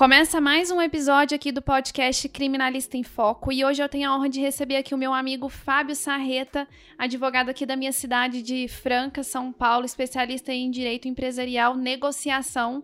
Começa mais um episódio aqui do podcast Criminalista em Foco e hoje eu tenho a honra de receber aqui o meu amigo Fábio Sarreta, advogado aqui da minha cidade de Franca, São Paulo, especialista em direito empresarial, negociação.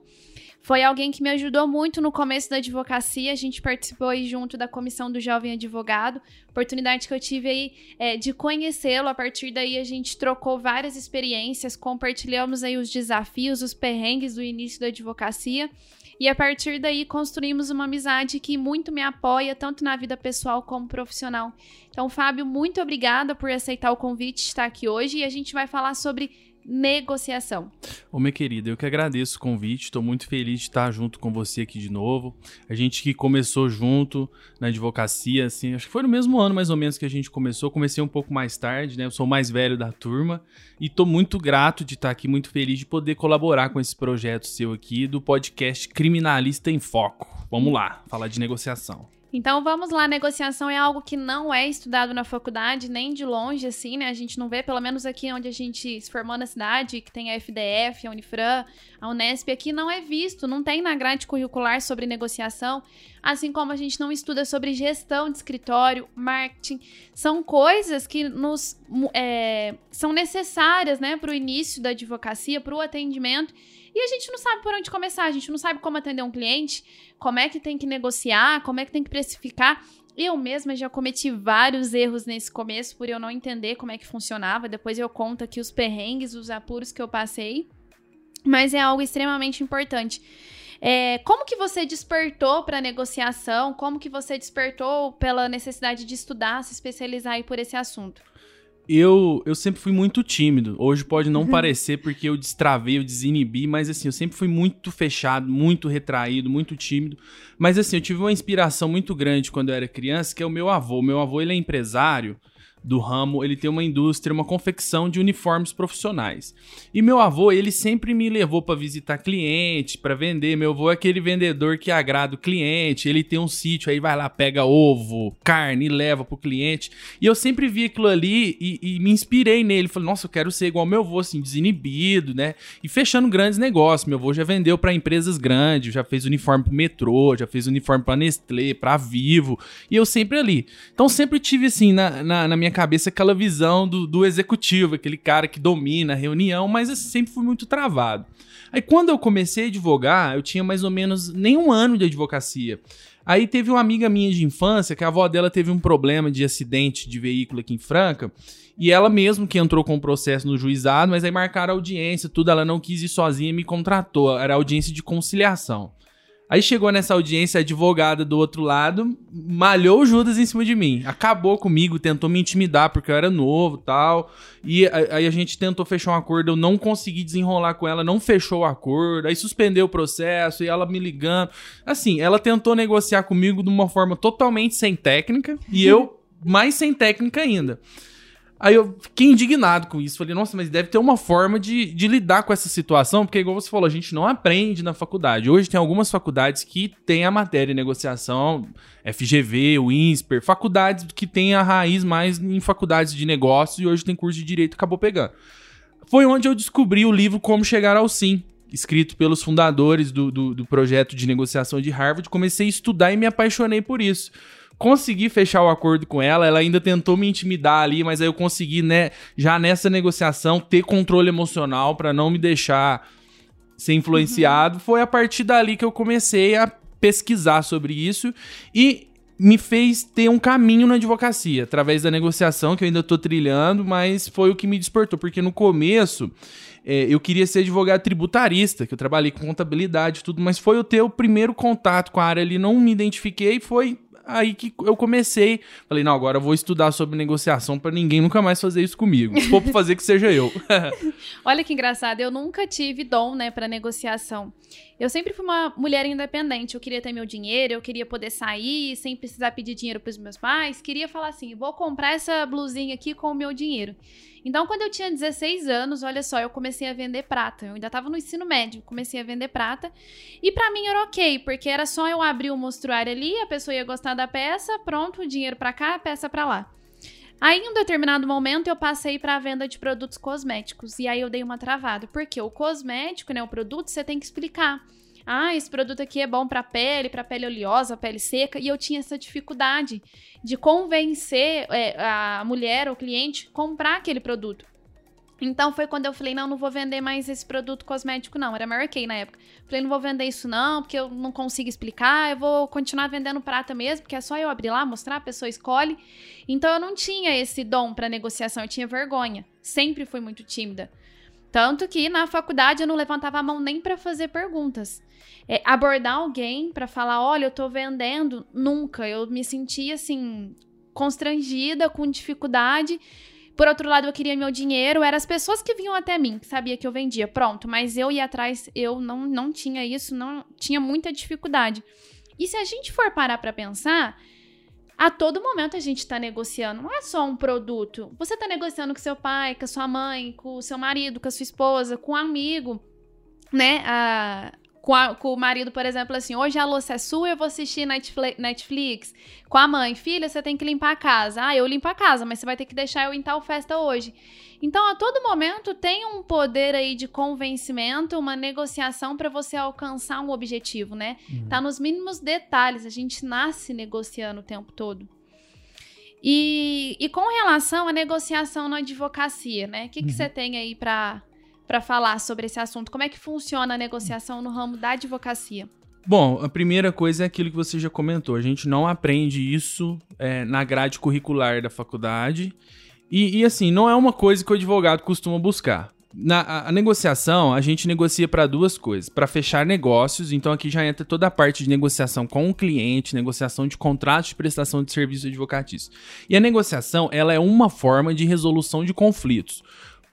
Foi alguém que me ajudou muito no começo da advocacia. A gente participou aí junto da comissão do jovem advogado. Oportunidade que eu tive aí é, de conhecê-lo. A partir daí a gente trocou várias experiências, compartilhamos aí os desafios, os perrengues do início da advocacia. E a partir daí construímos uma amizade que muito me apoia, tanto na vida pessoal como profissional. Então, Fábio, muito obrigada por aceitar o convite de estar aqui hoje e a gente vai falar sobre negociação. Ô, minha querida, eu que agradeço o convite, estou muito feliz de estar junto com você aqui de novo. A gente que começou junto na advocacia, assim, acho que foi no mesmo ano mais ou menos que a gente começou. Comecei um pouco mais tarde, né? Eu sou o mais velho da turma e estou muito grato de estar aqui, muito feliz de poder colaborar com esse projeto seu aqui do podcast Criminalista em Foco. Vamos lá, falar de negociação. Então vamos lá, negociação é algo que não é estudado na faculdade, nem de longe, assim, né? A gente não vê, pelo menos aqui onde a gente se formou na cidade, que tem a FDF, a Unifran, a Unesp, aqui não é visto, não tem na grade curricular sobre negociação, assim como a gente não estuda sobre gestão de escritório, marketing. São coisas que nos é, são necessárias, né, para o início da advocacia, para o atendimento e a gente não sabe por onde começar, a gente não sabe como atender um cliente, como é que tem que negociar, como é que tem que precificar. Eu mesma já cometi vários erros nesse começo por eu não entender como é que funcionava. Depois eu conto aqui os perrengues, os apuros que eu passei. Mas é algo extremamente importante. É, como que você despertou para negociação? Como que você despertou pela necessidade de estudar, se especializar aí por esse assunto? Eu, eu sempre fui muito tímido. Hoje pode não uhum. parecer porque eu destravei, eu desinibi, mas assim, eu sempre fui muito fechado, muito retraído, muito tímido. Mas assim, eu tive uma inspiração muito grande quando eu era criança, que é o meu avô. Meu avô, ele é empresário do ramo, ele tem uma indústria, uma confecção de uniformes profissionais. E meu avô, ele sempre me levou para visitar cliente, para vender. Meu avô é aquele vendedor que agrada o cliente, ele tem um sítio, aí vai lá, pega ovo, carne e leva pro cliente. E eu sempre vi aquilo ali e, e me inspirei nele. Falei, nossa, eu quero ser igual meu avô, assim, desinibido, né? E fechando grandes negócios. Meu avô já vendeu para empresas grandes, já fez uniforme pro metrô, já fez uniforme pra Nestlé, pra Vivo. E eu sempre ali. Então sempre tive, assim, na, na, na minha cabeça aquela visão do, do executivo, aquele cara que domina a reunião, mas eu sempre fui muito travado. Aí quando eu comecei a advogar, eu tinha mais ou menos nem um ano de advocacia. Aí teve uma amiga minha de infância que a avó dela teve um problema de acidente de veículo aqui em Franca. E ela mesmo que entrou com o processo no juizado, mas aí marcaram audiência, tudo, ela não quis ir sozinha e me contratou. Era audiência de conciliação. Aí chegou nessa audiência a advogada do outro lado, malhou o Judas em cima de mim. Acabou comigo, tentou me intimidar porque eu era novo tal. E aí a gente tentou fechar um acordo, eu não consegui desenrolar com ela, não fechou o acordo. Aí suspendeu o processo e ela me ligando. Assim, ela tentou negociar comigo de uma forma totalmente sem técnica e eu mais sem técnica ainda. Aí eu fiquei indignado com isso. Falei, nossa, mas deve ter uma forma de, de lidar com essa situação, porque, igual você falou, a gente não aprende na faculdade. Hoje tem algumas faculdades que têm a matéria de negociação, FGV, o faculdades que têm a raiz mais em faculdades de negócios e hoje tem curso de direito acabou pegando. Foi onde eu descobri o livro Como Chegar ao Sim, escrito pelos fundadores do, do, do projeto de negociação de Harvard. Comecei a estudar e me apaixonei por isso consegui fechar o acordo com ela. Ela ainda tentou me intimidar ali, mas aí eu consegui, né, já nessa negociação, ter controle emocional para não me deixar ser influenciado. Uhum. Foi a partir dali que eu comecei a pesquisar sobre isso e me fez ter um caminho na advocacia, através da negociação, que eu ainda tô trilhando, mas foi o que me despertou, porque no começo é, eu queria ser advogado tributarista, que eu trabalhei com contabilidade e tudo, mas foi o ter o primeiro contato com a área ali, não me identifiquei, foi aí que eu comecei. Falei, não, agora eu vou estudar sobre negociação para ninguém nunca mais fazer isso comigo. Se for pra fazer, que seja eu. Olha que engraçado, eu nunca tive dom, né, para negociação. Eu sempre fui uma mulher independente. Eu queria ter meu dinheiro, eu queria poder sair sem precisar pedir dinheiro pros meus pais. Queria falar assim: vou comprar essa blusinha aqui com o meu dinheiro. Então, quando eu tinha 16 anos, olha só, eu comecei a vender prata. Eu ainda estava no ensino médio, comecei a vender prata. E para mim era ok, porque era só eu abrir o mostruário ali, a pessoa ia gostar da peça, pronto, dinheiro para cá, peça para lá. Aí, em um determinado momento, eu passei para a venda de produtos cosméticos. E aí eu dei uma travada. Porque o cosmético, né, o produto, você tem que explicar ah, esse produto aqui é bom para pele, para pele oleosa, pele seca, e eu tinha essa dificuldade de convencer é, a mulher, o cliente, comprar aquele produto. Então foi quando eu falei, não, não vou vender mais esse produto cosmético, não. Era Mary Kay na época. Falei, não vou vender isso, não, porque eu não consigo explicar. Eu vou continuar vendendo prata mesmo, porque é só eu abrir lá, mostrar, a pessoa escolhe. Então eu não tinha esse dom para negociação, eu tinha vergonha. Sempre fui muito tímida. Tanto que na faculdade eu não levantava a mão nem para fazer perguntas. É, abordar alguém para falar, olha, eu tô vendendo, nunca. Eu me sentia assim constrangida, com dificuldade. Por outro lado, eu queria meu dinheiro, eram as pessoas que vinham até mim, que sabia que eu vendia, pronto. Mas eu ia atrás, eu não, não tinha isso, não tinha muita dificuldade. E se a gente for parar para pensar, a todo momento a gente está negociando, não é só um produto. Você está negociando com seu pai, com a sua mãe, com o seu marido, com a sua esposa, com um amigo, né? A, com, a, com, o marido, por exemplo, assim, hoje a louça é sua, eu vou assistir Netflix. Com a mãe, filha, você tem que limpar a casa. Ah, eu limpo a casa, mas você vai ter que deixar eu em tal festa hoje. Então, a todo momento tem um poder aí de convencimento, uma negociação para você alcançar um objetivo, né? Uhum. Tá nos mínimos detalhes. A gente nasce negociando o tempo todo. E, e com relação à negociação na advocacia, né? O que, que uhum. você tem aí para para falar sobre esse assunto. Como é que funciona a negociação no ramo da advocacia? Bom, a primeira coisa é aquilo que você já comentou. A gente não aprende isso é, na grade curricular da faculdade. E, e, assim, não é uma coisa que o advogado costuma buscar. Na a, a negociação, a gente negocia para duas coisas: para fechar negócios, então aqui já entra toda a parte de negociação com o cliente, negociação de contratos de prestação de serviço advocatício. E a negociação, ela é uma forma de resolução de conflitos.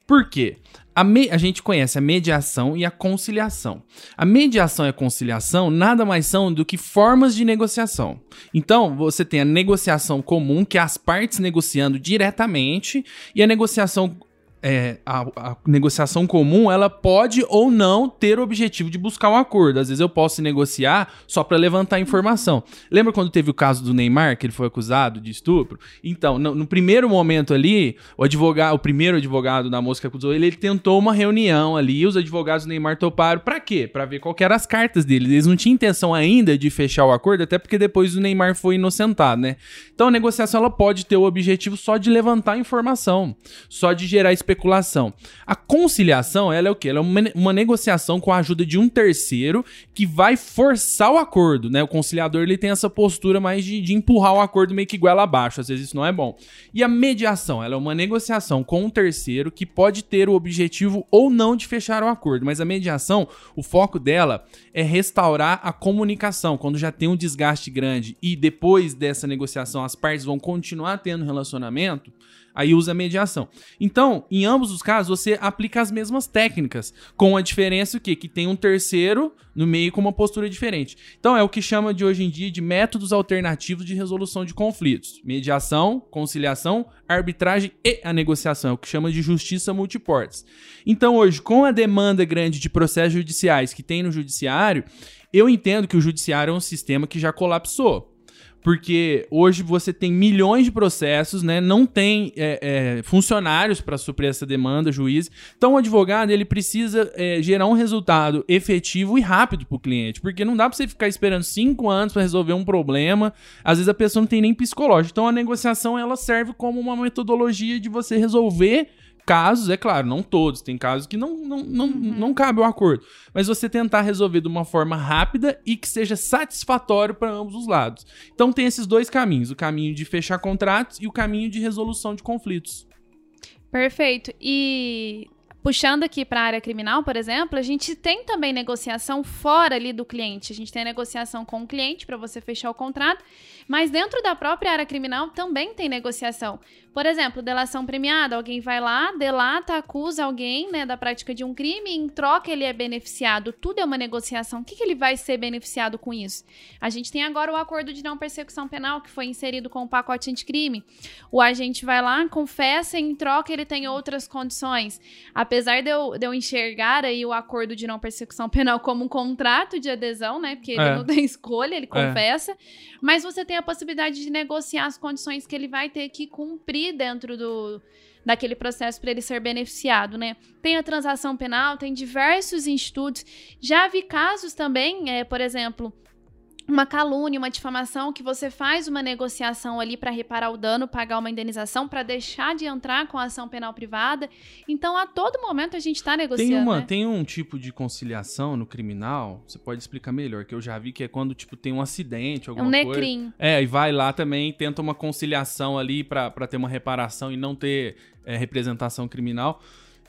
Por quê? A, me, a, gente conhece a mediação e a conciliação. A mediação e a conciliação nada mais são do que formas de negociação. Então, você tem a negociação comum, que é as partes negociando diretamente, e a negociação é, a, a, negociação comum ela pode ou não ter o objetivo de buscar um acordo. Às vezes eu posso negociar só para levantar informação. Lembra quando teve o caso do Neymar, que ele foi acusado de estupro? Então, no, no primeiro momento ali, o advogado, o primeiro advogado da moça que acusou ele, ele tentou uma reunião ali, e os advogados do Neymar toparam para quê? Para ver qual eram as cartas dele. Eles não tinham intenção ainda de fechar o acordo, até porque depois o Neymar foi inocentado, né? Então a negociação ela pode ter o objetivo só de levantar informação, só de gerar expectativa especulação. A conciliação, ela é o quê? Ela é uma, negociação com a ajuda de um terceiro que vai forçar o acordo, né? O conciliador, ele tem essa postura mais de, de empurrar o acordo meio que goela abaixo, às vezes isso não é bom. E a mediação, ela é uma negociação com um terceiro que pode ter o objetivo ou não de fechar o acordo, mas a mediação, o foco dela é restaurar a comunicação, quando já tem um desgaste grande e depois dessa negociação as partes vão continuar tendo relacionamento, Aí usa mediação. Então, em ambos os casos, você aplica as mesmas técnicas, com a diferença que que tem um terceiro no meio com uma postura diferente. Então, é o que chama de hoje em dia de métodos alternativos de resolução de conflitos: mediação, conciliação, arbitragem e a negociação, é o que chama de justiça multiportas. Então, hoje, com a demanda grande de processos judiciais que tem no judiciário, eu entendo que o judiciário é um sistema que já colapsou porque hoje você tem milhões de processos, né? Não tem é, é, funcionários para suprir essa demanda, juiz. Então, o advogado ele precisa é, gerar um resultado efetivo e rápido para o cliente, porque não dá para você ficar esperando cinco anos para resolver um problema. Às vezes a pessoa não tem nem psicológico. Então, a negociação ela serve como uma metodologia de você resolver casos, é claro, não todos, tem casos que não, não, não, uhum. não cabe o acordo. Mas você tentar resolver de uma forma rápida e que seja satisfatório para ambos os lados. Então tem esses dois caminhos: o caminho de fechar contratos e o caminho de resolução de conflitos. Perfeito. E puxando aqui para a área criminal, por exemplo, a gente tem também negociação fora ali do cliente. A gente tem a negociação com o cliente para você fechar o contrato, mas dentro da própria área criminal também tem negociação. Por exemplo, delação premiada, alguém vai lá, delata, acusa alguém né, da prática de um crime e em troca ele é beneficiado. Tudo é uma negociação. O que, que ele vai ser beneficiado com isso? A gente tem agora o acordo de não persecução penal que foi inserido com o pacote anticrime. O agente vai lá, confessa e em troca ele tem outras condições. Apesar de eu, de eu enxergar aí o acordo de não persecução penal como um contrato de adesão, né? Porque ele é. não tem escolha, ele é. confessa. É. Mas você tem a possibilidade de negociar as condições que ele vai ter que cumprir dentro do, daquele processo para ele ser beneficiado, né? Tem a transação penal, tem diversos institutos. Já vi casos também, é, por exemplo, uma calúnia, uma difamação, que você faz uma negociação ali para reparar o dano, pagar uma indenização, para deixar de entrar com a ação penal privada. Então, a todo momento a gente está negociando. Tem, uma, né? tem um tipo de conciliação no criminal, você pode explicar melhor, que eu já vi que é quando tipo, tem um acidente, alguma um coisa. necrim. É, e vai lá também, tenta uma conciliação ali para ter uma reparação e não ter é, representação criminal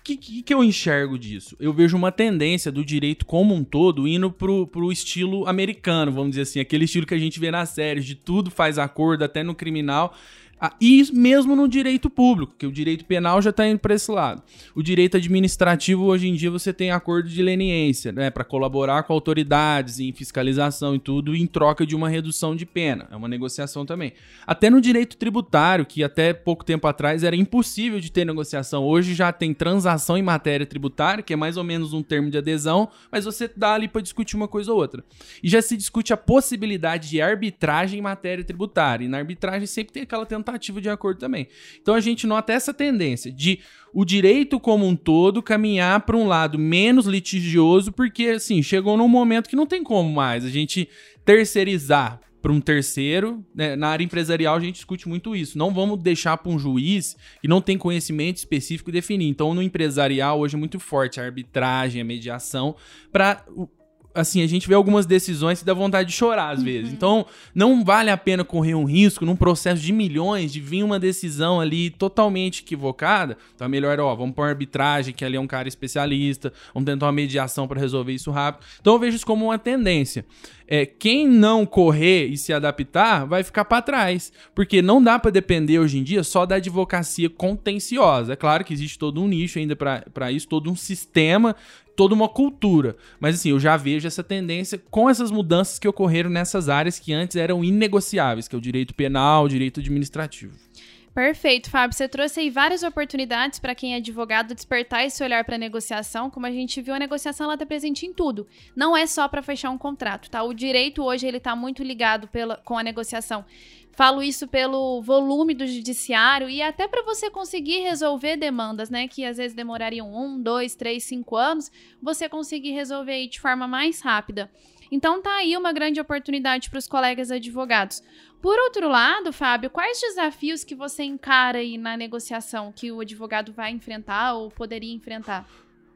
que, que, que, eu enxergo disso? Eu vejo uma tendência do direito como um todo indo pro, pro estilo americano, vamos dizer assim, aquele estilo que a gente vê nas séries, de tudo faz acordo, até no criminal. Ah, e mesmo no direito público, que o direito penal já está indo para esse lado. O direito administrativo, hoje em dia, você tem acordo de leniência, né, para colaborar com autoridades em fiscalização e tudo, em troca de uma redução de pena. É uma negociação também. Até no direito tributário, que até pouco tempo atrás era impossível de ter negociação, hoje já tem transação em matéria tributária, que é mais ou menos um termo de adesão, mas você dá ali para discutir uma coisa ou outra. E já se discute a possibilidade de arbitragem em matéria tributária. E na arbitragem sempre tem aquela tentativa tentativa de acordo também. Então a gente nota essa tendência de o direito como um todo caminhar para um lado menos litigioso, porque assim, chegou num momento que não tem como mais a gente terceirizar para um terceiro. Né? Na área empresarial a gente discute muito isso. Não vamos deixar para um juiz que não tem conhecimento específico definir. Então, no empresarial hoje é muito forte a arbitragem, a mediação, para assim, a gente vê algumas decisões que dá vontade de chorar às vezes. Uhum. Então, não vale a pena correr um risco num processo de milhões de vir uma decisão ali totalmente equivocada. Então, é melhor, ó, vamos pôr arbitragem, que ali é um cara especialista, vamos tentar uma mediação para resolver isso rápido. Então, eu vejo isso como uma tendência. É, quem não correr e se adaptar vai ficar para trás, porque não dá para depender hoje em dia só da advocacia contenciosa. É claro que existe todo um nicho ainda para isso, todo um sistema toda uma cultura. Mas assim, eu já vejo essa tendência com essas mudanças que ocorreram nessas áreas que antes eram inegociáveis, que é o direito penal, o direito administrativo. Perfeito, Fábio. Você trouxe aí várias oportunidades para quem é advogado despertar esse olhar para a negociação. Como a gente viu, a negociação está presente em tudo. Não é só para fechar um contrato, tá? O direito hoje ele está muito ligado pela, com a negociação. Falo isso pelo volume do judiciário e até para você conseguir resolver demandas, né? Que às vezes demorariam um, dois, três, cinco anos, você conseguir resolver aí de forma mais rápida. Então tá aí uma grande oportunidade para os colegas advogados. Por outro lado, Fábio, quais desafios que você encara aí na negociação que o advogado vai enfrentar ou poderia enfrentar?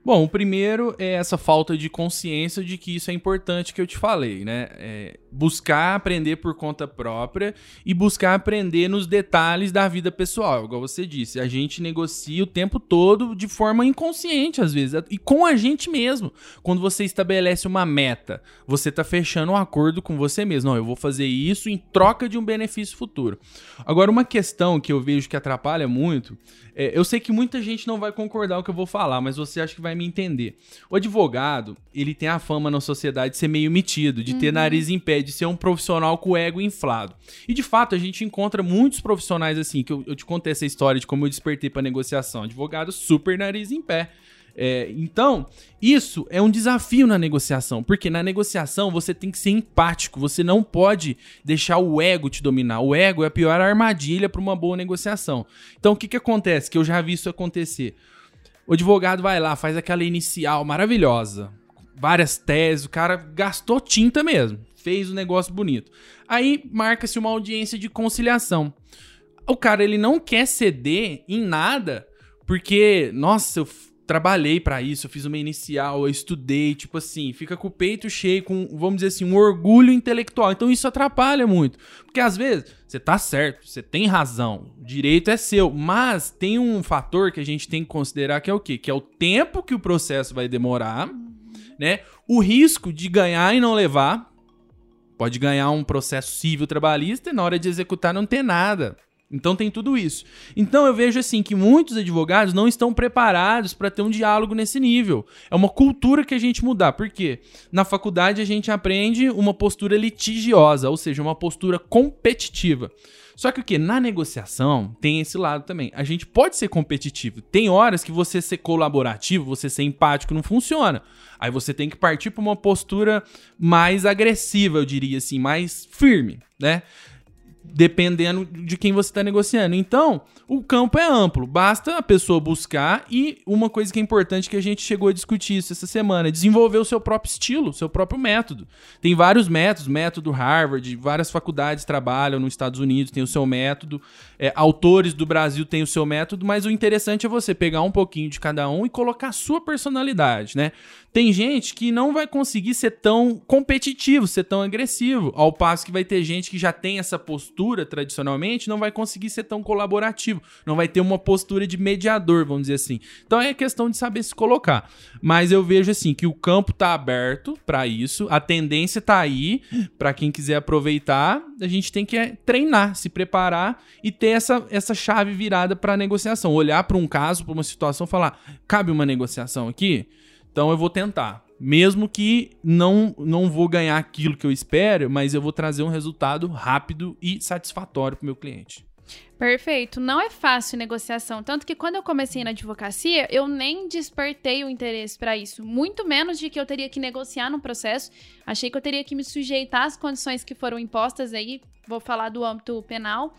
Bom, o primeiro é essa falta de consciência de que isso é importante que eu te falei, né? É buscar aprender por conta própria e buscar aprender nos detalhes da vida pessoal, igual você disse. A gente negocia o tempo todo de forma inconsciente, às vezes, e com a gente mesmo. Quando você estabelece uma meta, você está fechando um acordo com você mesmo. Não, eu vou fazer isso em troca de um benefício futuro. Agora, uma questão que eu vejo que atrapalha muito é, eu sei que muita gente não vai concordar com o que eu vou falar, mas você acha que vai me entender. O advogado, ele tem a fama na sociedade de ser meio metido, de uhum. ter nariz em pé, de ser um profissional com o ego inflado. E de fato, a gente encontra muitos profissionais assim, que eu, eu te contei essa história de como eu despertei para negociação. Advogado super nariz em pé. É, então, isso é um desafio na negociação, porque na negociação você tem que ser empático, você não pode deixar o ego te dominar. O ego é a pior armadilha para uma boa negociação. Então, o que, que acontece? Que eu já vi isso acontecer. O advogado vai lá, faz aquela inicial maravilhosa, várias teses, o cara gastou tinta mesmo, fez o um negócio bonito. Aí marca-se uma audiência de conciliação. O cara ele não quer ceder em nada, porque, nossa, eu trabalhei para isso, eu fiz uma inicial, eu estudei, tipo assim, fica com o peito cheio, com, vamos dizer assim, um orgulho intelectual. Então isso atrapalha muito. Porque às vezes você tá certo, você tem razão, o direito é seu, mas tem um fator que a gente tem que considerar que é o quê? Que é o tempo que o processo vai demorar, né? O risco de ganhar e não levar. Pode ganhar um processo civil trabalhista e na hora de executar não ter nada. Então tem tudo isso. Então eu vejo assim que muitos advogados não estão preparados para ter um diálogo nesse nível. É uma cultura que a gente mudar. Por quê? Na faculdade a gente aprende uma postura litigiosa, ou seja, uma postura competitiva. Só que o que? Na negociação tem esse lado também. A gente pode ser competitivo. Tem horas que você ser colaborativo, você ser empático não funciona. Aí você tem que partir para uma postura mais agressiva, eu diria assim, mais firme, né? Dependendo de quem você está negociando. Então, o campo é amplo, basta a pessoa buscar e uma coisa que é importante que a gente chegou a discutir isso essa semana, é desenvolver o seu próprio estilo, seu próprio método. Tem vários métodos, método Harvard, várias faculdades trabalham nos Estados Unidos, tem o seu método, é, autores do Brasil têm o seu método, mas o interessante é você pegar um pouquinho de cada um e colocar a sua personalidade, né? Tem gente que não vai conseguir ser tão competitivo, ser tão agressivo, ao passo que vai ter gente que já tem essa postura tradicionalmente, não vai conseguir ser tão colaborativo, não vai ter uma postura de mediador, vamos dizer assim. Então é questão de saber se colocar. Mas eu vejo assim que o campo tá aberto para isso, a tendência tá aí para quem quiser aproveitar, a gente tem que é, treinar, se preparar e ter essa, essa chave virada para negociação, olhar para um caso, para uma situação, falar, cabe uma negociação aqui? Então eu vou tentar. Mesmo que não, não vou ganhar aquilo que eu espero, mas eu vou trazer um resultado rápido e satisfatório para o meu cliente. Perfeito. Não é fácil negociação. Tanto que quando eu comecei na advocacia, eu nem despertei o interesse para isso. Muito menos de que eu teria que negociar no processo. Achei que eu teria que me sujeitar às condições que foram impostas aí. Vou falar do âmbito penal.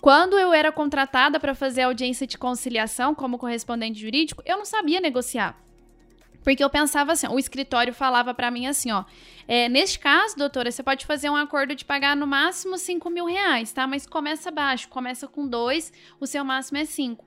Quando eu era contratada para fazer audiência de conciliação como correspondente jurídico, eu não sabia negociar. Porque eu pensava assim, o escritório falava para mim assim, ó, é, neste caso, doutora, você pode fazer um acordo de pagar no máximo 5 mil reais, tá? Mas começa baixo, começa com dois, o seu máximo é 5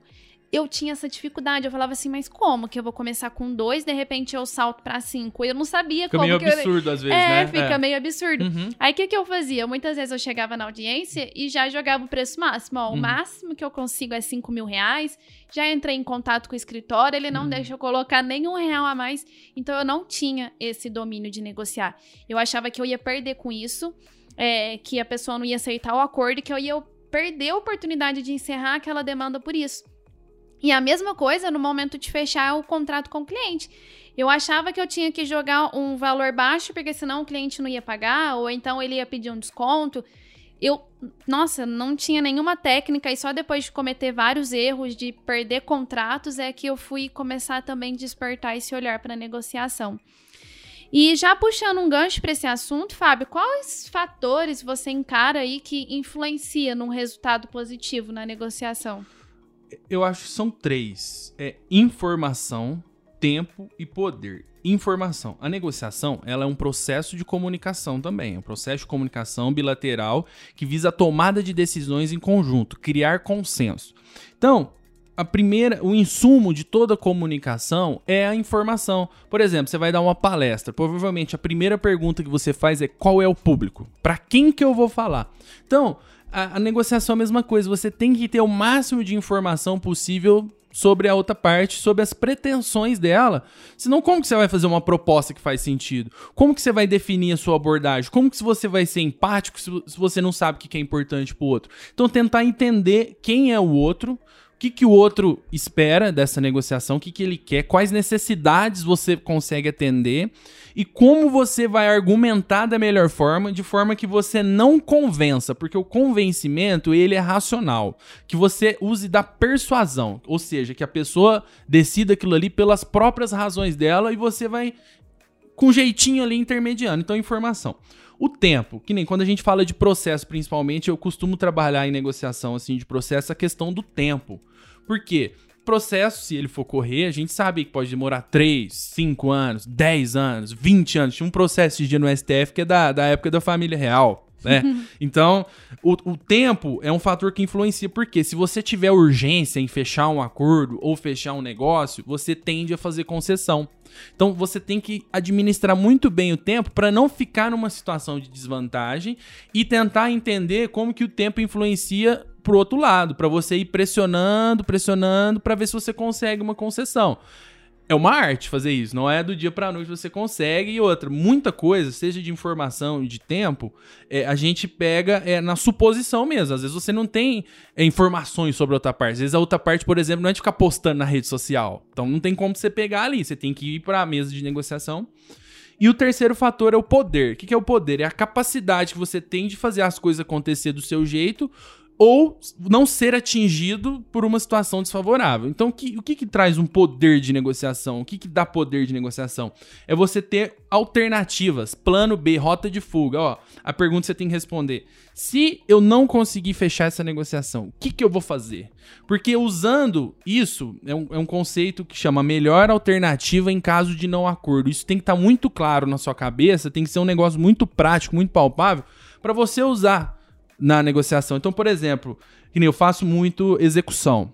eu tinha essa dificuldade. Eu falava assim, mas como que eu vou começar com dois, de repente eu salto para cinco? Eu não sabia fica como meio que absurdo eu... às vezes, é, né? Fica é. meio absurdo. Uhum. Aí o que, que eu fazia? Muitas vezes eu chegava na audiência e já jogava o preço máximo. Ó, o uhum. máximo que eu consigo é cinco mil reais. Já entrei em contato com o escritório, ele não uhum. deixa eu colocar nenhum real a mais. Então eu não tinha esse domínio de negociar. Eu achava que eu ia perder com isso, é, que a pessoa não ia aceitar o acordo e que eu ia perder a oportunidade de encerrar aquela demanda por isso. E a mesma coisa no momento de fechar o contrato com o cliente. Eu achava que eu tinha que jogar um valor baixo, porque senão o cliente não ia pagar, ou então ele ia pedir um desconto. Eu, nossa, não tinha nenhuma técnica, e só depois de cometer vários erros, de perder contratos, é que eu fui começar também a despertar esse olhar para negociação. E já puxando um gancho para esse assunto, Fábio, quais fatores você encara aí que influencia num resultado positivo na negociação? Eu acho que são três: é informação, tempo e poder. Informação. A negociação, ela é um processo de comunicação também, é um processo de comunicação bilateral que visa a tomada de decisões em conjunto, criar consenso. Então, a primeira, o insumo de toda comunicação é a informação. Por exemplo, você vai dar uma palestra, provavelmente a primeira pergunta que você faz é qual é o público? Para quem que eu vou falar? Então, a, a negociação é a mesma coisa. Você tem que ter o máximo de informação possível sobre a outra parte, sobre as pretensões dela. Senão, como que você vai fazer uma proposta que faz sentido? Como que você vai definir a sua abordagem? Como que você vai ser empático se você não sabe o que é importante pro outro? Então, tentar entender quem é o outro, que, que o outro espera dessa negociação, o que, que ele quer, quais necessidades você consegue atender? E como você vai argumentar da melhor forma, de forma que você não convença, porque o convencimento ele é racional, que você use da persuasão, ou seja, que a pessoa decida aquilo ali pelas próprias razões dela e você vai com jeitinho ali intermediando. Então, informação. O tempo, que nem quando a gente fala de processo, principalmente, eu costumo trabalhar em negociação assim de processo a questão do tempo. Por quê? Processo, se ele for correr, a gente sabe que pode demorar 3, 5 anos, 10 anos, 20 anos. Tinha um processo de dia no STF que é da, da época da família real. Né? então, o, o tempo é um fator que influencia, porque se você tiver urgência em fechar um acordo ou fechar um negócio, você tende a fazer concessão. Então você tem que administrar muito bem o tempo para não ficar numa situação de desvantagem e tentar entender como que o tempo influencia pro outro lado, para você ir pressionando, pressionando para ver se você consegue uma concessão. É uma arte fazer isso, não é do dia para noite você consegue. E outra, muita coisa, seja de informação e de tempo, é, a gente pega é, na suposição mesmo. Às vezes você não tem é, informações sobre a outra parte. Às vezes a outra parte, por exemplo, não é de ficar postando na rede social. Então não tem como você pegar ali. Você tem que ir para a mesa de negociação e o terceiro fator é o poder. O que é o poder? É a capacidade que você tem de fazer as coisas acontecer do seu jeito ou não ser atingido por uma situação desfavorável. Então, o que, o que, que traz um poder de negociação? O que, que dá poder de negociação? É você ter alternativas, plano B, rota de fuga. Ó, a pergunta você tem que responder: se eu não conseguir fechar essa negociação, o que, que eu vou fazer? Porque usando isso, é um, é um conceito que chama melhor alternativa em caso de não acordo. Isso tem que estar tá muito claro na sua cabeça, tem que ser um negócio muito prático, muito palpável, para você usar na negociação. Então, por exemplo, eu faço muito execução,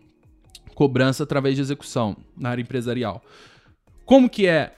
cobrança através de execução na área empresarial. Como que é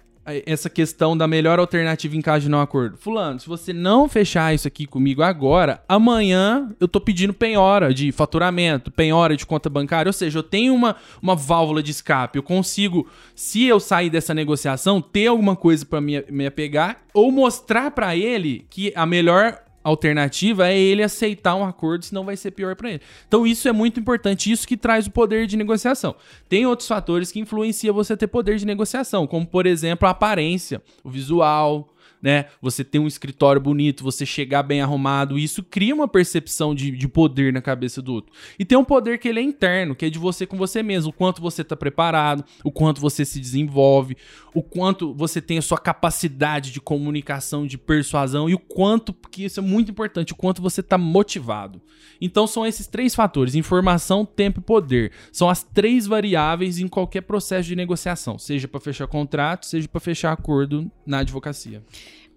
essa questão da melhor alternativa em caso de não acordo? Fulano, se você não fechar isso aqui comigo agora, amanhã eu tô pedindo penhora de faturamento, penhora de conta bancária, ou seja, eu tenho uma, uma válvula de escape, eu consigo, se eu sair dessa negociação, ter alguma coisa para me, me apegar ou mostrar para ele que a melhor alternativa é ele aceitar um acordo, senão vai ser pior para ele. Então isso é muito importante, isso que traz o poder de negociação. Tem outros fatores que influenciam você ter poder de negociação, como por exemplo a aparência, o visual, né? Você ter um escritório bonito, você chegar bem arrumado, isso cria uma percepção de, de poder na cabeça do outro. E tem um poder que ele é interno, que é de você com você mesmo, o quanto você está preparado, o quanto você se desenvolve, o quanto você tem a sua capacidade de comunicação, de persuasão e o quanto, porque isso é muito importante, o quanto você está motivado. Então são esses três fatores: informação, tempo e poder. São as três variáveis em qualquer processo de negociação, seja para fechar contrato, seja para fechar acordo na advocacia.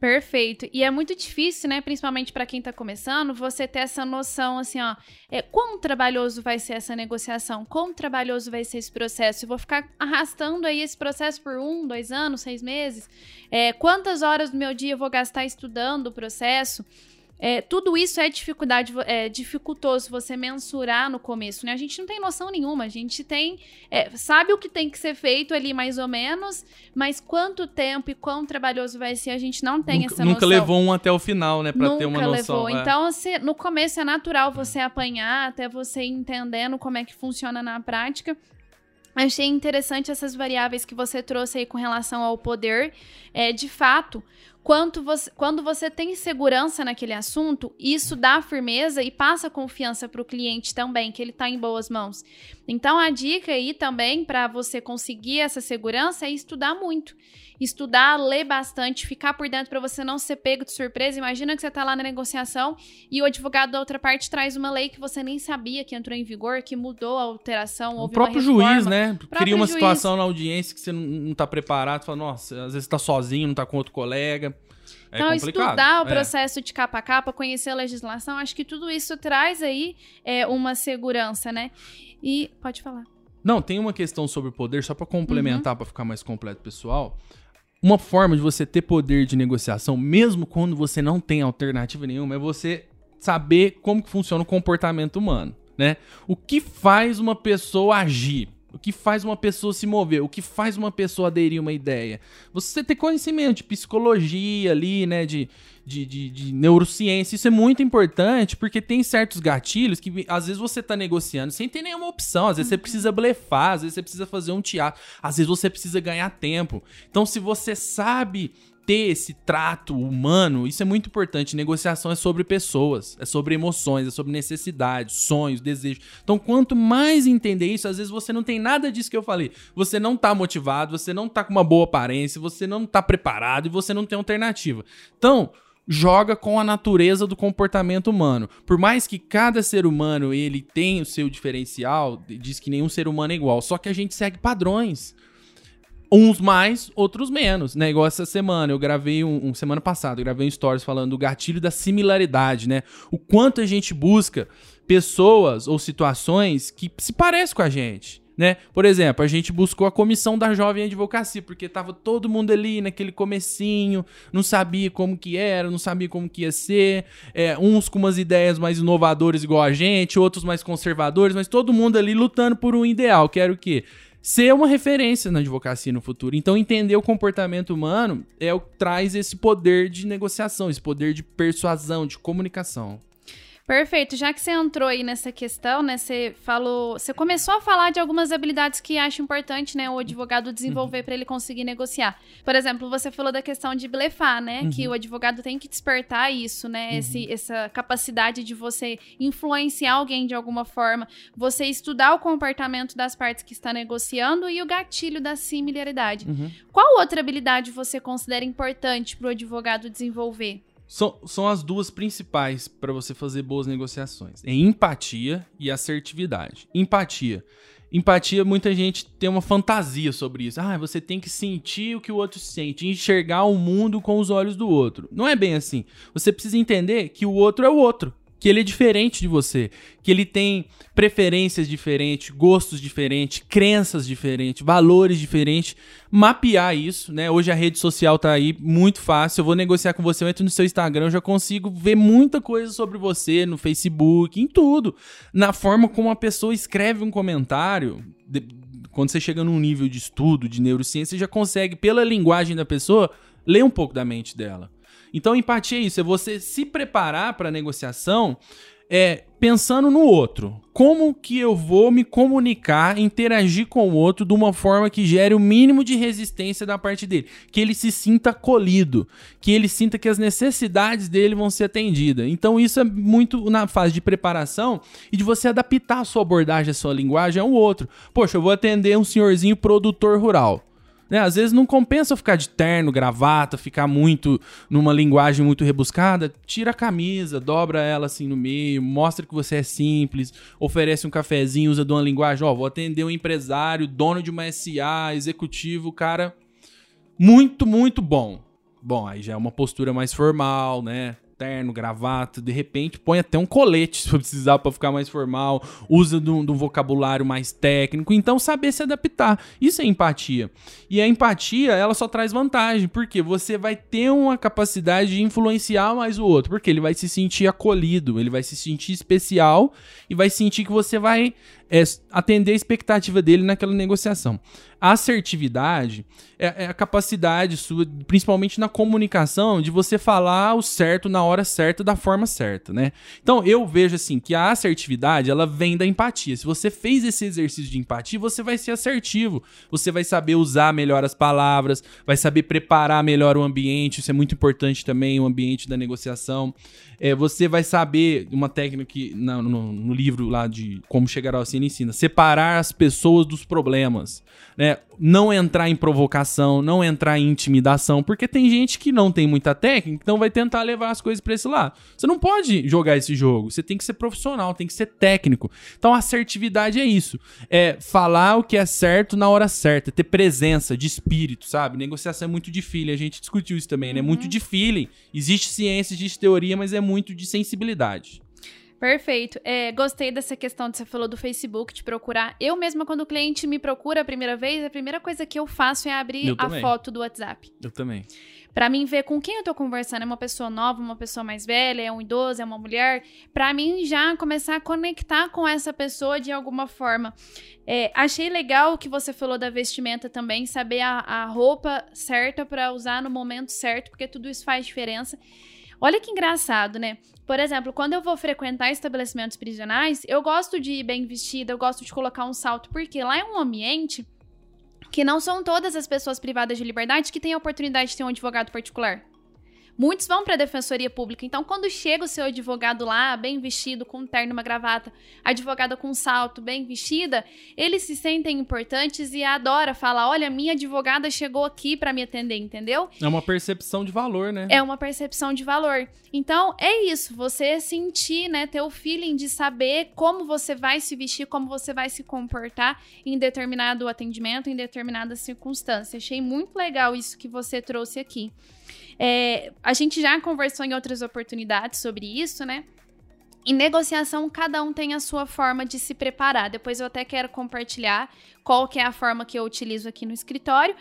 Perfeito. E é muito difícil, né, principalmente para quem está começando, você ter essa noção assim, ó, é, quão trabalhoso vai ser essa negociação, quão trabalhoso vai ser esse processo. Eu vou ficar arrastando aí esse processo por um, dois anos, seis meses. É, quantas horas do meu dia eu vou gastar estudando o processo? É, tudo isso é dificuldade, é dificultoso você mensurar no começo, né? A gente não tem noção nenhuma, a gente tem, é, sabe o que tem que ser feito ali mais ou menos, mas quanto tempo e quão trabalhoso vai ser, a gente não tem nunca, essa noção. Nunca levou um até o final, né, para ter uma noção. Nunca levou. É. Então, no começo é natural você apanhar até você entendendo como é que funciona na prática. Achei interessante essas variáveis que você trouxe aí com relação ao poder. É, de fato, quanto você, quando você tem segurança naquele assunto, isso dá firmeza e passa confiança para o cliente também, que ele está em boas mãos. Então, a dica aí também para você conseguir essa segurança é estudar muito. Estudar, ler bastante, ficar por dentro para você não ser pego de surpresa. Imagina que você está lá na negociação e o advogado da outra parte traz uma lei que você nem sabia que entrou em vigor, que mudou a alteração. O próprio juiz, né? Cria uma juiz. situação na audiência que você não está preparado, fala, nossa, às vezes está sozinho, não está com outro colega. É então, complicado. estudar o é. processo é. de capa a capa, conhecer a legislação, acho que tudo isso traz aí é, uma segurança, né? E pode falar. Não, tem uma questão sobre o poder, só para complementar, uhum. para ficar mais completo, pessoal. Uma forma de você ter poder de negociação, mesmo quando você não tem alternativa nenhuma, é você saber como que funciona o comportamento humano, né? O que faz uma pessoa agir? O que faz uma pessoa se mover? O que faz uma pessoa aderir a uma ideia? Você ter conhecimento de psicologia ali, né? De, de, de, de, neurociência. Isso é muito importante porque tem certos gatilhos que às vezes você tá negociando sem ter nenhuma opção. Às vezes você precisa blefar, às vezes você precisa fazer um teatro, às vezes você precisa ganhar tempo. Então, se você sabe ter esse trato humano, isso é muito importante. Negociação é sobre pessoas, é sobre emoções, é sobre necessidades, sonhos, desejos. Então, quanto mais entender isso, às vezes você não tem nada disso que eu falei. Você não tá motivado, você não tá com uma boa aparência, você não tá preparado e você não tem alternativa. Então, joga com a natureza do comportamento humano. Por mais que cada ser humano ele tenha o seu diferencial, diz que nenhum ser humano é igual, só que a gente segue padrões. Uns mais, outros menos, né? Igual essa semana, eu gravei um, um, semana passada, eu gravei um stories falando do gatilho da similaridade, né? O quanto a gente busca pessoas ou situações que se parecem com a gente. Né? Por exemplo, a gente buscou a comissão da jovem advocacia, porque tava todo mundo ali naquele comecinho, não sabia como que era, não sabia como que ia ser, é, uns com umas ideias mais inovadoras igual a gente, outros mais conservadores, mas todo mundo ali lutando por um ideal, que era o quê? Ser uma referência na advocacia no futuro. Então, entender o comportamento humano é o que traz esse poder de negociação, esse poder de persuasão, de comunicação. Perfeito. Já que você entrou aí nessa questão, né? Você falou, você começou a falar de algumas habilidades que acho importante, né, o advogado desenvolver uhum. para ele conseguir negociar. Por exemplo, você falou da questão de blefar, né, uhum. que o advogado tem que despertar isso, né, uhum. Esse, essa capacidade de você influenciar alguém de alguma forma, você estudar o comportamento das partes que está negociando e o gatilho da similaridade. Uhum. Qual outra habilidade você considera importante para o advogado desenvolver? São, são as duas principais para você fazer boas negociações: é empatia e assertividade. Empatia. Empatia, muita gente tem uma fantasia sobre isso. Ah, você tem que sentir o que o outro sente, enxergar o mundo com os olhos do outro. Não é bem assim. Você precisa entender que o outro é o outro que ele é diferente de você, que ele tem preferências diferentes, gostos diferentes, crenças diferentes, valores diferentes. Mapear isso, né? Hoje a rede social tá aí muito fácil. Eu vou negociar com você, eu entro no seu Instagram, eu já consigo ver muita coisa sobre você no Facebook, em tudo. Na forma como a pessoa escreve um comentário, quando você chega num nível de estudo de neurociência, você já consegue, pela linguagem da pessoa, ler um pouco da mente dela. Então, empatia é isso, é você se preparar para a negociação é, pensando no outro. Como que eu vou me comunicar, interagir com o outro de uma forma que gere o mínimo de resistência da parte dele, que ele se sinta acolhido, que ele sinta que as necessidades dele vão ser atendidas. Então isso é muito na fase de preparação e de você adaptar a sua abordagem, a sua linguagem ao outro. Poxa, eu vou atender um senhorzinho produtor rural. Né? Às vezes não compensa ficar de terno, gravata, ficar muito numa linguagem muito rebuscada. Tira a camisa, dobra ela assim no meio, mostra que você é simples, oferece um cafezinho, usa de uma linguagem, ó, vou atender um empresário, dono de uma SA, executivo, cara muito, muito bom. Bom, aí já é uma postura mais formal, né? Terno, gravata, de repente põe até um colete se precisar para ficar mais formal, usa de um, vocabulário mais técnico, então saber se adaptar. Isso é empatia. E a empatia, ela só traz vantagem, porque você vai ter uma capacidade de influenciar mais o outro, porque ele vai se sentir acolhido, ele vai se sentir especial e vai sentir que você vai é, atender a expectativa dele naquela negociação. A assertividade é, é, a capacidade sua, principalmente na comunicação, de você falar o certo na hora certa, da forma certa, né? Então, eu vejo assim que a assertividade, ela vem da empatia. Se você fez esse exercício de empatia, você vai ser assertivo. Você vai saber usar melhor as palavras, vai saber preparar melhor o ambiente, isso é muito importante também, o ambiente da negociação. É, você vai saber uma técnica que no, no, livro lá de Como Chegar ao Cine ensina, separar as pessoas dos problemas, né? Não entrar em provocação, não entrar em intimidação, porque tem gente que não tem muita técnica, então vai tentar levar as coisas para esse lado. Você não pode jogar esse jogo, você tem que ser profissional, tem que ser técnico. Então, assertividade é isso, é falar o que é certo na hora certa, ter presença de espírito, sabe? Negociação é muito de feeling, a gente discutiu isso também, né? Uhum. Muito de feeling. Existe ciência, existe teoria, mas é muito de sensibilidade. Perfeito. É, gostei dessa questão que você falou do Facebook, de procurar. Eu mesma, quando o cliente me procura a primeira vez, a primeira coisa que eu faço é abrir a foto do WhatsApp. Eu também. Para mim ver com quem eu tô conversando, é uma pessoa nova, uma pessoa mais velha, é um idoso, é uma mulher, para mim já começar a conectar com essa pessoa de alguma forma. É, achei legal o que você falou da vestimenta também, saber a, a roupa certa para usar no momento certo, porque tudo isso faz diferença. Olha que engraçado, né? Por exemplo, quando eu vou frequentar estabelecimentos prisionais, eu gosto de ir bem vestida, eu gosto de colocar um salto, porque lá é um ambiente que não são todas as pessoas privadas de liberdade que têm a oportunidade de ter um advogado particular. Muitos vão para a defensoria pública. Então, quando chega o seu advogado lá, bem vestido, com um terno e uma gravata, advogada com um salto, bem vestida, eles se sentem importantes e adora falar: "Olha, minha advogada chegou aqui para me atender", entendeu? É uma percepção de valor, né? É uma percepção de valor. Então, é isso, você sentir, né, ter o feeling de saber como você vai se vestir, como você vai se comportar em determinado atendimento, em determinada circunstância. Achei muito legal isso que você trouxe aqui. É, a gente já conversou em outras oportunidades sobre isso, né? Em negociação, cada um tem a sua forma de se preparar. Depois eu até quero compartilhar qual que é a forma que eu utilizo aqui no escritório.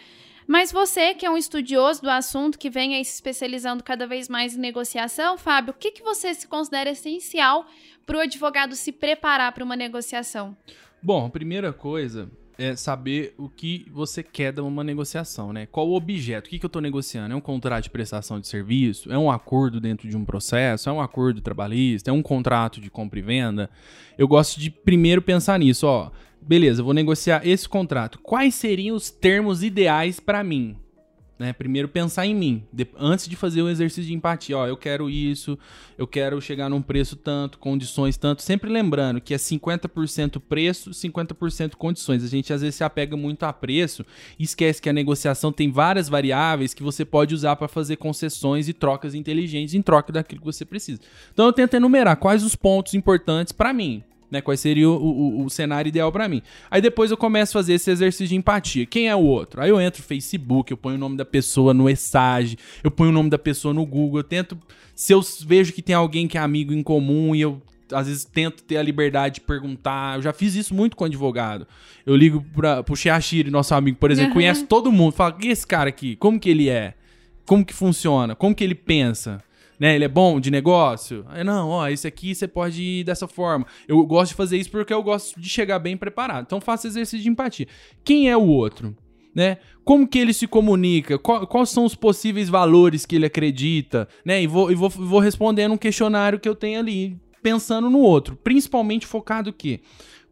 Mas você, que é um estudioso do assunto, que vem aí se especializando cada vez mais em negociação, Fábio, o que, que você se considera essencial para o advogado se preparar para uma negociação? Bom, a primeira coisa é saber o que você quer de uma negociação, né? Qual o objeto? O que, que eu estou negociando? É um contrato de prestação de serviço? É um acordo dentro de um processo? É um acordo trabalhista? É um contrato de compra e venda? Eu gosto de primeiro pensar nisso, ó. Beleza, vou negociar esse contrato. Quais seriam os termos ideais para mim? Né? Primeiro pensar em mim, de, antes de fazer o exercício de empatia. Ó, eu quero isso, eu quero chegar num preço tanto, condições tanto. Sempre lembrando que é 50% preço, 50% condições. A gente às vezes se apega muito a preço e esquece que a negociação tem várias variáveis que você pode usar para fazer concessões e trocas inteligentes em troca daquilo que você precisa. Então eu tento enumerar quais os pontos importantes para mim né? Qual seria o, o, o cenário ideal para mim. Aí depois eu começo a fazer esse exercício de empatia. Quem é o outro? Aí eu entro no Facebook, eu ponho o nome da pessoa no Essage, eu ponho o nome da pessoa no Google, eu tento. Se eu vejo que tem alguém que é amigo em comum e eu às vezes tento ter a liberdade de perguntar. Eu já fiz isso muito com advogado. Eu ligo para pro Chiachiri, nosso amigo, por exemplo, uhum. conhece todo mundo. Fala, e esse cara aqui? Como que ele é? Como que funciona? Como que ele pensa? Né? Ele é bom de negócio? Aí, não, ó, esse aqui você pode ir dessa forma. Eu gosto de fazer isso porque eu gosto de chegar bem preparado. Então faça exercício de empatia. Quem é o outro? Né? Como que ele se comunica? Qual, quais são os possíveis valores que ele acredita? Né? E vou, e vou, vou respondendo um questionário que eu tenho ali, pensando no outro. Principalmente focado o quê?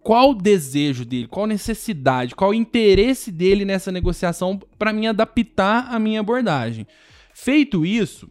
Qual o desejo dele? Qual necessidade? Qual o interesse dele nessa negociação para mim adaptar a minha abordagem? Feito isso,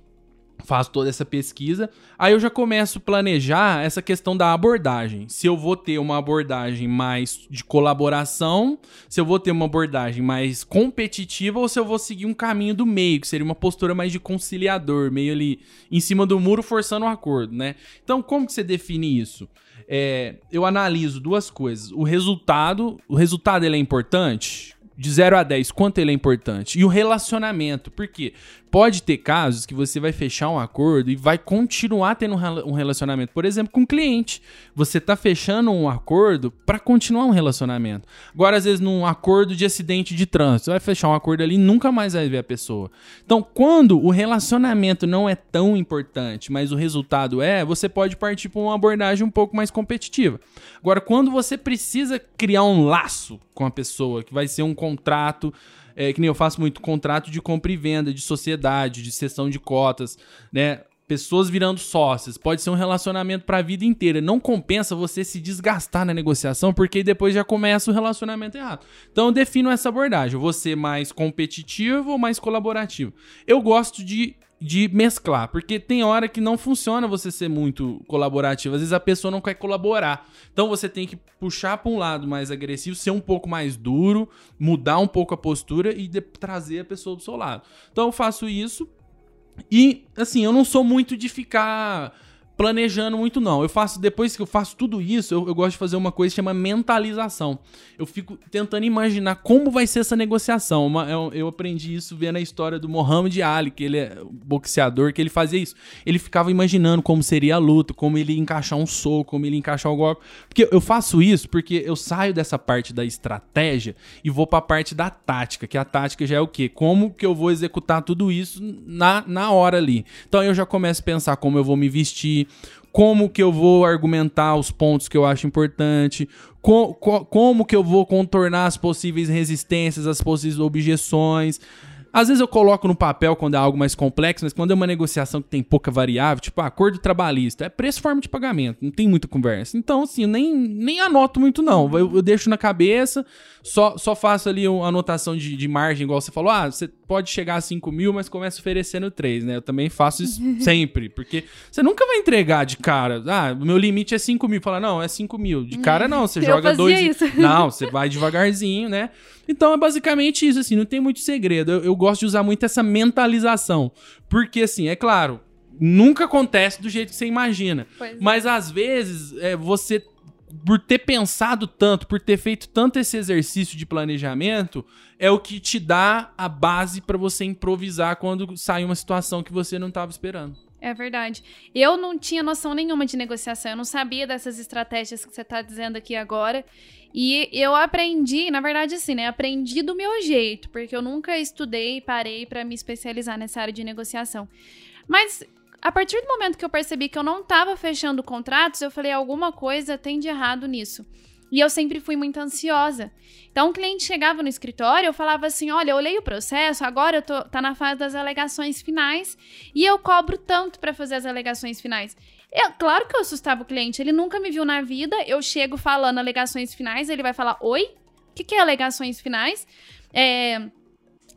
faço toda essa pesquisa, aí eu já começo a planejar essa questão da abordagem. Se eu vou ter uma abordagem mais de colaboração, se eu vou ter uma abordagem mais competitiva ou se eu vou seguir um caminho do meio, que seria uma postura mais de conciliador, meio ali em cima do muro forçando um acordo, né? Então, como que você define isso? É, eu analiso duas coisas. O resultado, o resultado ele é importante? De 0 a 10, quanto ele é importante? E o relacionamento, por quê? Pode ter casos que você vai fechar um acordo e vai continuar tendo um relacionamento. Por exemplo, com um cliente. Você está fechando um acordo para continuar um relacionamento. Agora, às vezes, num acordo de acidente de trânsito, você vai fechar um acordo ali e nunca mais vai ver a pessoa. Então, quando o relacionamento não é tão importante, mas o resultado é, você pode partir para uma abordagem um pouco mais competitiva. Agora, quando você precisa criar um laço com a pessoa, que vai ser um contrato é, que nem eu faço muito contrato de compra e venda, de sociedade, de cessão de cotas, né? Pessoas virando sócias, pode ser um relacionamento para a vida inteira. Não compensa você se desgastar na negociação, porque depois já começa o relacionamento errado. Então eu defino essa abordagem. Você mais competitivo ou mais colaborativo? Eu gosto de de mesclar, porque tem hora que não funciona você ser muito colaborativo, às vezes a pessoa não quer colaborar. Então você tem que puxar para um lado mais agressivo, ser um pouco mais duro, mudar um pouco a postura e trazer a pessoa do seu lado. Então eu faço isso e assim, eu não sou muito de ficar planejando muito, não. Eu faço, depois que eu faço tudo isso, eu, eu gosto de fazer uma coisa que chama mentalização. Eu fico tentando imaginar como vai ser essa negociação. Uma, eu, eu, aprendi isso vendo a história do Muhammad Ali, que ele é boxeador, que ele fazia isso. Ele ficava imaginando como seria a luta, como ele ia encaixar um soco, como ele ia encaixar o golpe. Porque eu faço isso porque eu saio dessa parte da estratégia e vou para a parte da tática, que a tática já é o quê? Como que eu vou executar tudo isso na, na hora ali. Então eu já começo a pensar como eu vou me vestir, como que eu vou argumentar os pontos que eu acho importante, co co como que eu vou contornar as possíveis resistências, as possíveis objeções. Às vezes eu coloco no papel quando é algo mais complexo, mas quando é uma negociação que tem pouca variável, tipo acordo trabalhista, é preço forma de pagamento, não tem muita conversa. Então, assim, eu nem, nem anoto muito, não. Eu, eu deixo na cabeça, só, só faço ali uma anotação de, de margem, igual você falou. Ah, você pode chegar a 5 mil, mas começa oferecendo 3, né? Eu também faço isso sempre, porque você nunca vai entregar de cara. Ah, o meu limite é 5 mil. Fala, não, é 5 mil. De cara, não, você eu joga dois. Isso. Não, você vai devagarzinho, né? Então é basicamente isso, assim, não tem muito segredo. Eu, eu gosto de usar muito essa mentalização. Porque, assim, é claro, nunca acontece do jeito que você imagina. Pois é. Mas às vezes é, você por ter pensado tanto, por ter feito tanto esse exercício de planejamento, é o que te dá a base para você improvisar quando sai uma situação que você não estava esperando. É verdade. Eu não tinha noção nenhuma de negociação, eu não sabia dessas estratégias que você está dizendo aqui agora. E eu aprendi, na verdade, assim, né? Aprendi do meu jeito, porque eu nunca estudei e parei para me especializar nessa área de negociação. Mas a partir do momento que eu percebi que eu não estava fechando contratos, eu falei, alguma coisa tem de errado nisso. E eu sempre fui muito ansiosa. Então, o cliente chegava no escritório, eu falava assim: olha, eu olhei o processo, agora eu tô tá na fase das alegações finais e eu cobro tanto para fazer as alegações finais. Eu, claro que eu assustava o cliente, ele nunca me viu na vida. Eu chego falando alegações finais, ele vai falar: oi? O que, que é alegações finais? É,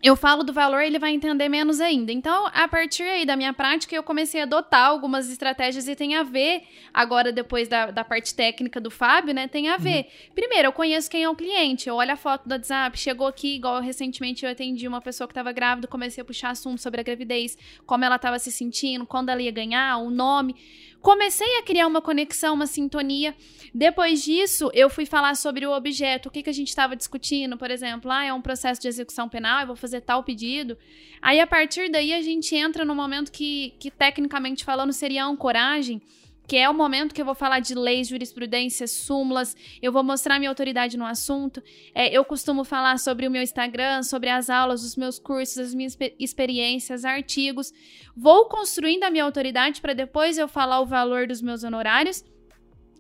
eu falo do valor, ele vai entender menos ainda. Então, a partir aí da minha prática, eu comecei a adotar algumas estratégias e tem a ver, agora depois da, da parte técnica do Fábio, né? Tem a ver. Uhum. Primeiro, eu conheço quem é o cliente, eu olho a foto do WhatsApp, chegou aqui, igual recentemente eu atendi uma pessoa que estava grávida, comecei a puxar assunto sobre a gravidez, como ela estava se sentindo, quando ela ia ganhar, o nome. Comecei a criar uma conexão, uma sintonia. Depois disso, eu fui falar sobre o objeto, o que, que a gente estava discutindo, por exemplo, ah, é um processo de execução penal, eu vou fazer tal pedido. Aí, a partir daí, a gente entra no momento que, que tecnicamente falando, seria a ancoragem, que é o momento que eu vou falar de leis, jurisprudência, súmulas, eu vou mostrar minha autoridade no assunto. É, eu costumo falar sobre o meu Instagram, sobre as aulas, os meus cursos, as minhas experiências, artigos. Vou construindo a minha autoridade para depois eu falar o valor dos meus honorários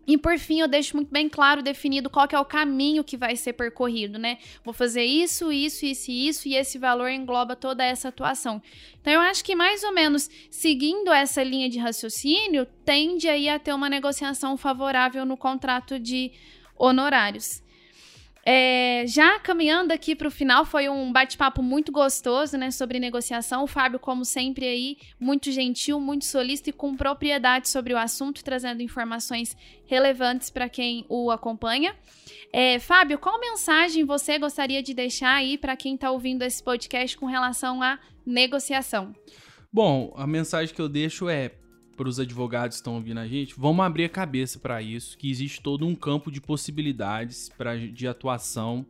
e por fim, eu deixo muito bem claro, definido qual que é o caminho que vai ser percorrido, né? Vou fazer isso, isso, isso e isso, e esse valor engloba toda essa atuação. Então, eu acho que mais ou menos seguindo essa linha de raciocínio, tende aí a ter uma negociação favorável no contrato de honorários. É, já caminhando aqui para o final, foi um bate-papo muito gostoso, né, sobre negociação. O Fábio, como sempre, aí, muito gentil, muito solícito e com propriedade sobre o assunto, trazendo informações relevantes para quem o acompanha. É, Fábio, qual mensagem você gostaria de deixar aí para quem está ouvindo esse podcast com relação à negociação? Bom, a mensagem que eu deixo é para os advogados que estão ouvindo a gente, vamos abrir a cabeça para isso, que existe todo um campo de possibilidades pra, de atuação.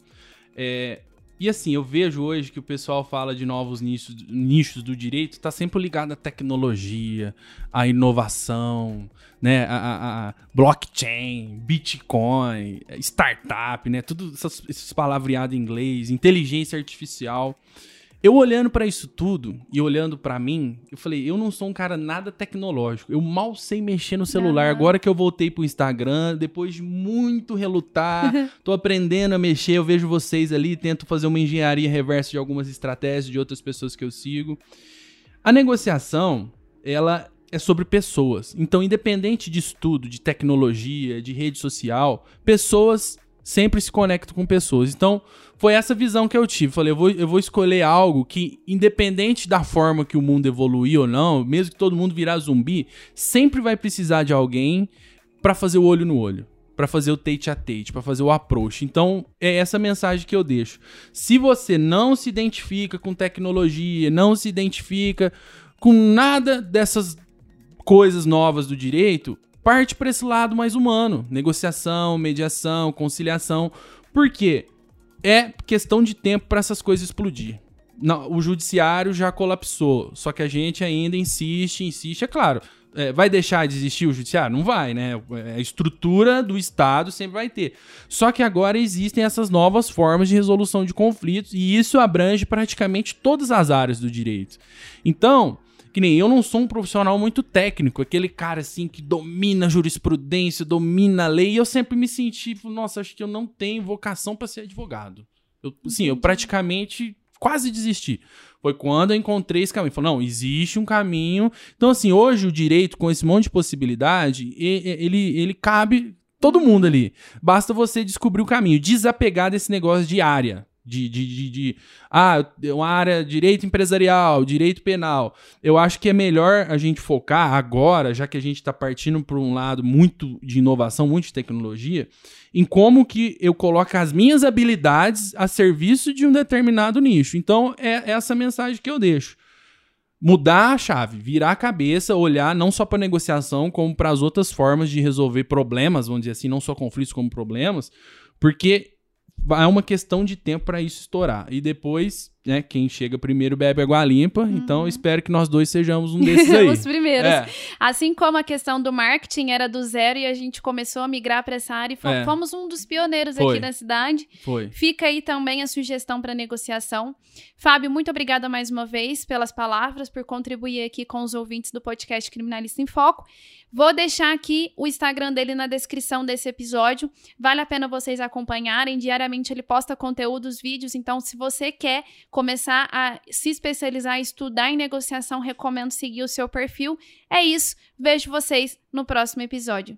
É, e assim, eu vejo hoje que o pessoal fala de novos nichos, nichos do direito, está sempre ligado à tecnologia, à inovação, né, a, a, blockchain, Bitcoin, startup, né, tudo essas, esses palavreados em inglês, inteligência artificial. Eu olhando para isso tudo e olhando para mim, eu falei, eu não sou um cara nada tecnológico. Eu mal sei mexer no celular. Uhum. Agora que eu voltei pro Instagram, depois de muito relutar, tô aprendendo a mexer, eu vejo vocês ali, tento fazer uma engenharia reversa de algumas estratégias de outras pessoas que eu sigo. A negociação, ela é sobre pessoas. Então, independente de estudo, de tecnologia, de rede social, pessoas sempre se conectam com pessoas. Então, foi essa visão que eu tive. Falei, eu vou, eu vou escolher algo que, independente da forma que o mundo evoluir ou não, mesmo que todo mundo virar zumbi, sempre vai precisar de alguém para fazer o olho no olho. Para fazer o tate a tate, para fazer o approach. Então, é essa mensagem que eu deixo. Se você não se identifica com tecnologia, não se identifica com nada dessas coisas novas do direito, parte para esse lado mais humano, negociação, mediação, conciliação. Por quê? É questão de tempo para essas coisas explodir. Não, o judiciário já colapsou, só que a gente ainda insiste, insiste, é claro. É, vai deixar de existir o judiciário? Não vai, né? É, a estrutura do Estado sempre vai ter. Só que agora existem essas novas formas de resolução de conflitos e isso abrange praticamente todas as áreas do direito. Então, que nem eu não sou um profissional muito técnico, aquele cara assim que domina a jurisprudência, domina a lei, e eu sempre me senti, nossa, acho que eu não tenho vocação para ser advogado. Eu, sim, eu praticamente quase desisti. Foi quando eu encontrei esse caminho. Falei, não, existe um caminho. Então, assim, hoje o direito, com esse monte de possibilidade, ele, ele cabe todo mundo ali. Basta você descobrir o caminho, desapegar desse negócio de área. De, de, de, de, ah, uma área direito empresarial, direito penal. Eu acho que é melhor a gente focar agora, já que a gente está partindo por um lado muito de inovação, muito de tecnologia, em como que eu coloco as minhas habilidades a serviço de um determinado nicho. Então, é essa mensagem que eu deixo. Mudar a chave, virar a cabeça, olhar não só para negociação, como para as outras formas de resolver problemas, vamos dizer assim, não só conflitos como problemas, porque é uma questão de tempo para isso estourar. E depois né, quem chega primeiro bebe água limpa. Uhum. Então, espero que nós dois sejamos um desses aí. Os primeiros. É. Assim como a questão do marketing era do zero e a gente começou a migrar para essa área e fomos, é. fomos um dos pioneiros Foi. aqui na cidade. Foi. Fica aí também a sugestão para negociação. Fábio, muito obrigada mais uma vez pelas palavras, por contribuir aqui com os ouvintes do podcast Criminalista em Foco. Vou deixar aqui o Instagram dele na descrição desse episódio. Vale a pena vocês acompanharem. Diariamente ele posta conteúdos, vídeos. Então, se você quer começar a se especializar, estudar em negociação, recomendo seguir o seu perfil. É isso. Vejo vocês no próximo episódio.